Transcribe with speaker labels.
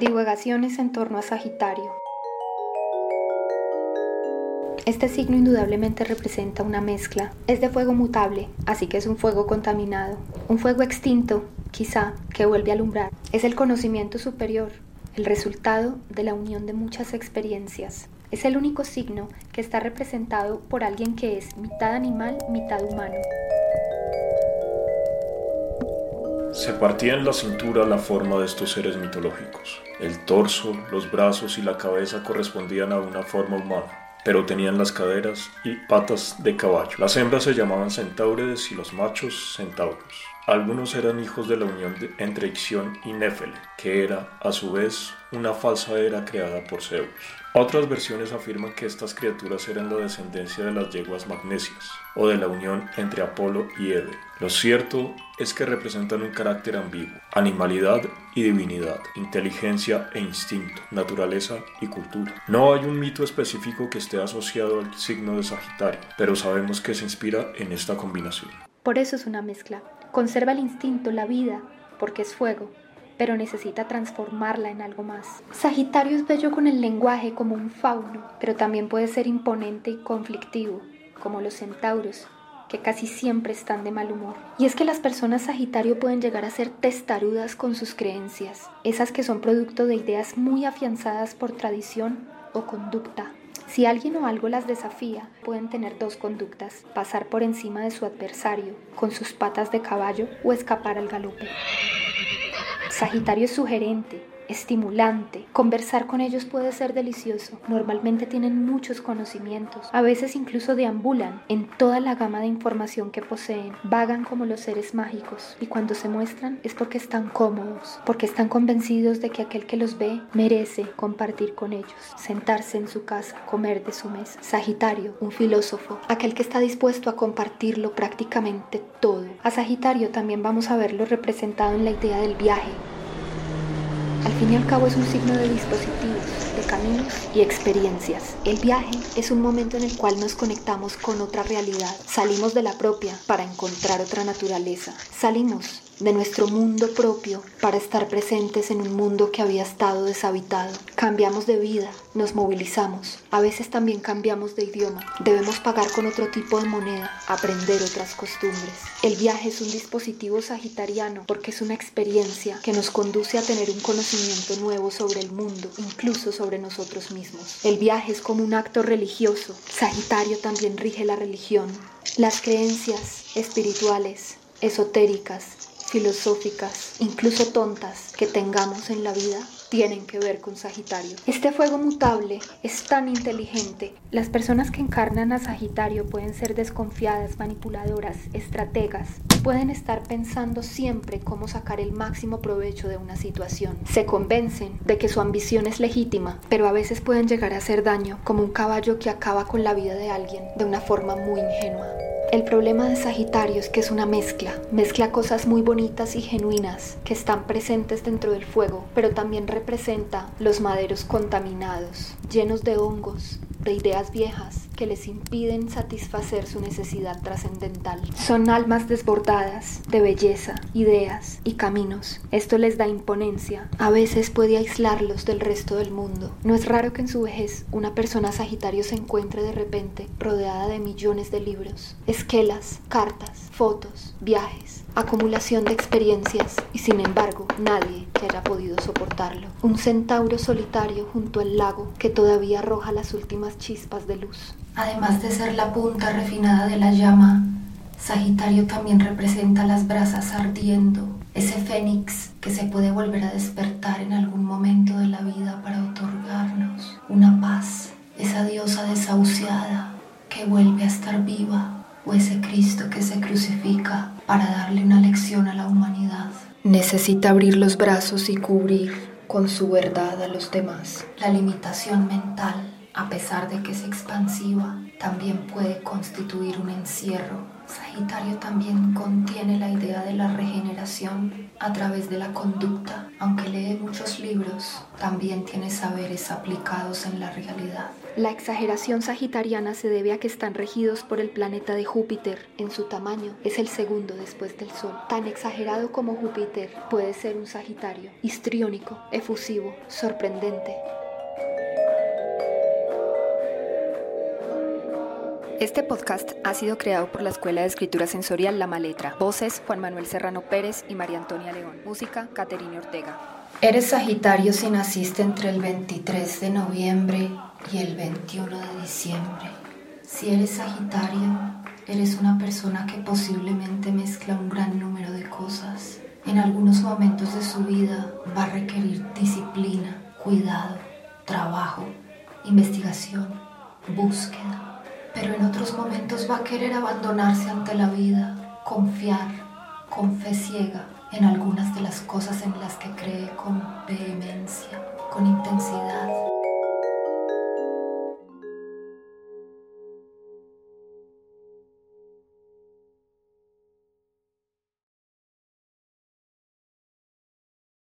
Speaker 1: Divagaciones en torno a Sagitario. Este signo indudablemente representa una mezcla. Es de fuego mutable, así que es un fuego contaminado. Un fuego extinto, quizá, que vuelve a alumbrar. Es el conocimiento superior, el resultado de la unión de muchas experiencias. Es el único signo que está representado por alguien que es mitad animal, mitad humano.
Speaker 2: Se partía en la cintura la forma de estos seres mitológicos. El torso, los brazos y la cabeza correspondían a una forma humana pero tenían las caderas y patas de caballo. Las hembras se llamaban centaures y los machos centauros. Algunos eran hijos de la unión entre Ixión y Néfele, que era, a su vez, una falsa era creada por Zeus. Otras versiones afirman que estas criaturas eran la descendencia de las yeguas magnesias, o de la unión entre Apolo y Ede. Lo cierto es que representan un carácter ambiguo, animalidad y divinidad, inteligencia e instinto, naturaleza y cultura. No hay un mito específico que esté asociado al signo de Sagitario, pero sabemos que se inspira en esta combinación.
Speaker 1: Por eso es una mezcla. Conserva el instinto, la vida, porque es fuego, pero necesita transformarla en algo más. Sagitario es bello con el lenguaje como un fauno, pero también puede ser imponente y conflictivo, como los centauros, que casi siempre están de mal humor. Y es que las personas Sagitario pueden llegar a ser testarudas con sus creencias, esas que son producto de ideas muy afianzadas por tradición o conducta, si alguien o algo las desafía, pueden tener dos conductas, pasar por encima de su adversario con sus patas de caballo o escapar al galope. Sagitario es sugerente, estimulante. Conversar con ellos puede ser delicioso. Normalmente tienen muchos conocimientos. A veces incluso deambulan en toda la gama de información que poseen. Vagan como los seres mágicos y cuando se muestran es porque están cómodos, porque están convencidos de que aquel que los ve merece compartir con ellos, sentarse en su casa, comer de su mesa. Sagitario, un filósofo, aquel que está dispuesto a compartirlo prácticamente todo. A Sagitario también vamos a verlo representado en la idea del viaje, al fin y al cabo es un signo de dispositivos, de caminos y experiencias. El viaje es un momento en el cual nos conectamos con otra realidad. Salimos de la propia para encontrar otra naturaleza. Salimos de nuestro mundo propio para estar presentes en un mundo que había estado deshabitado. Cambiamos de vida, nos movilizamos, a veces también cambiamos de idioma. Debemos pagar con otro tipo de moneda, aprender otras costumbres. El viaje es un dispositivo sagitariano porque es una experiencia que nos conduce a tener un conocimiento nuevo sobre el mundo, incluso sobre nosotros mismos. El viaje es como un acto religioso. Sagitario también rige la religión. Las creencias espirituales, esotéricas, filosóficas, incluso tontas, que tengamos en la vida tienen que ver con Sagitario. Este fuego mutable es tan inteligente. Las personas que encarnan a Sagitario pueden ser desconfiadas, manipuladoras, estrategas. Pueden estar pensando siempre cómo sacar el máximo provecho de una situación. Se convencen de que su ambición es legítima, pero a veces pueden llegar a hacer daño, como un caballo que acaba con la vida de alguien de una forma muy ingenua. El problema de Sagitario es que es una mezcla, mezcla cosas muy bonitas y genuinas que están presentes dentro del fuego, pero también representa los maderos contaminados, llenos de hongos, de ideas viejas que les impiden satisfacer su necesidad trascendental. Son almas desbordadas de belleza, ideas y caminos. Esto les da imponencia. A veces puede aislarlos del resto del mundo. No es raro que en su vejez una persona sagitario se encuentre de repente rodeada de millones de libros, esquelas, cartas, fotos, viajes, acumulación de experiencias y sin embargo nadie que haya podido soportarlo. Un centauro solitario junto al lago que todavía arroja las últimas chispas de luz. Además de ser la punta refinada de la llama, Sagitario también representa las brasas ardiendo, ese fénix que se puede volver a despertar en algún momento de la vida para otorgarnos una paz, esa diosa desahuciada que vuelve a estar viva o ese Cristo que se crucifica para darle una lección a la humanidad. Necesita abrir los brazos y cubrir con su verdad a los demás. La limitación mental a pesar de que es expansiva, también puede constituir un encierro. Sagitario también contiene la idea de la regeneración a través de la conducta. Aunque lee muchos libros, también tiene saberes aplicados en la realidad. La exageración sagitariana se debe a que están regidos por el planeta de Júpiter. En su tamaño es el segundo después del Sol. Tan exagerado como Júpiter puede ser un Sagitario, histriónico, efusivo, sorprendente, Este podcast ha sido creado por la Escuela de Escritura Sensorial La Maletra. Voces Juan Manuel Serrano Pérez y María Antonia León. Música Caterina Ortega. Eres Sagitario si naciste entre el 23 de noviembre y el 21 de diciembre. Si eres Sagitario, eres una persona que posiblemente mezcla un gran número de cosas. En algunos momentos de su vida va a requerir disciplina, cuidado, trabajo, investigación, búsqueda pero en otros momentos va a querer abandonarse ante la vida, confiar con fe ciega en algunas de las cosas en las que cree con vehemencia, con intensidad.